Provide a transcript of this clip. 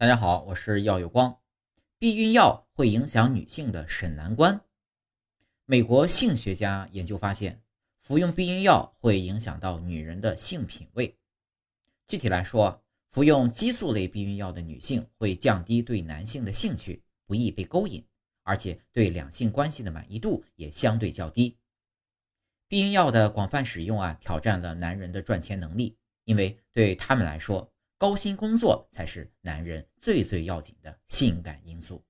大家好，我是药有光。避孕药会影响女性的审男观。美国性学家研究发现，服用避孕药会影响到女人的性品味。具体来说，服用激素类避孕药的女性会降低对男性的兴趣，不易被勾引，而且对两性关系的满意度也相对较低。避孕药的广泛使用啊，挑战了男人的赚钱能力，因为对他们来说，高薪工作才是男人最最要紧的性感因素。